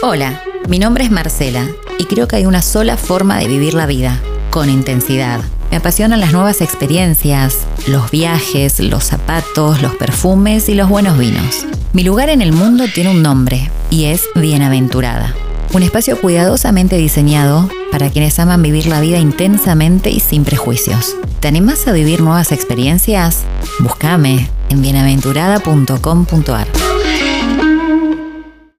Hola, mi nombre es Marcela y creo que hay una sola forma de vivir la vida, con intensidad. Me apasionan las nuevas experiencias, los viajes, los zapatos, los perfumes y los buenos vinos. Mi lugar en el mundo tiene un nombre y es Bienaventurada. Un espacio cuidadosamente diseñado para quienes aman vivir la vida intensamente y sin prejuicios. ¿Te animás a vivir nuevas experiencias? Búscame en bienaventurada.com.ar.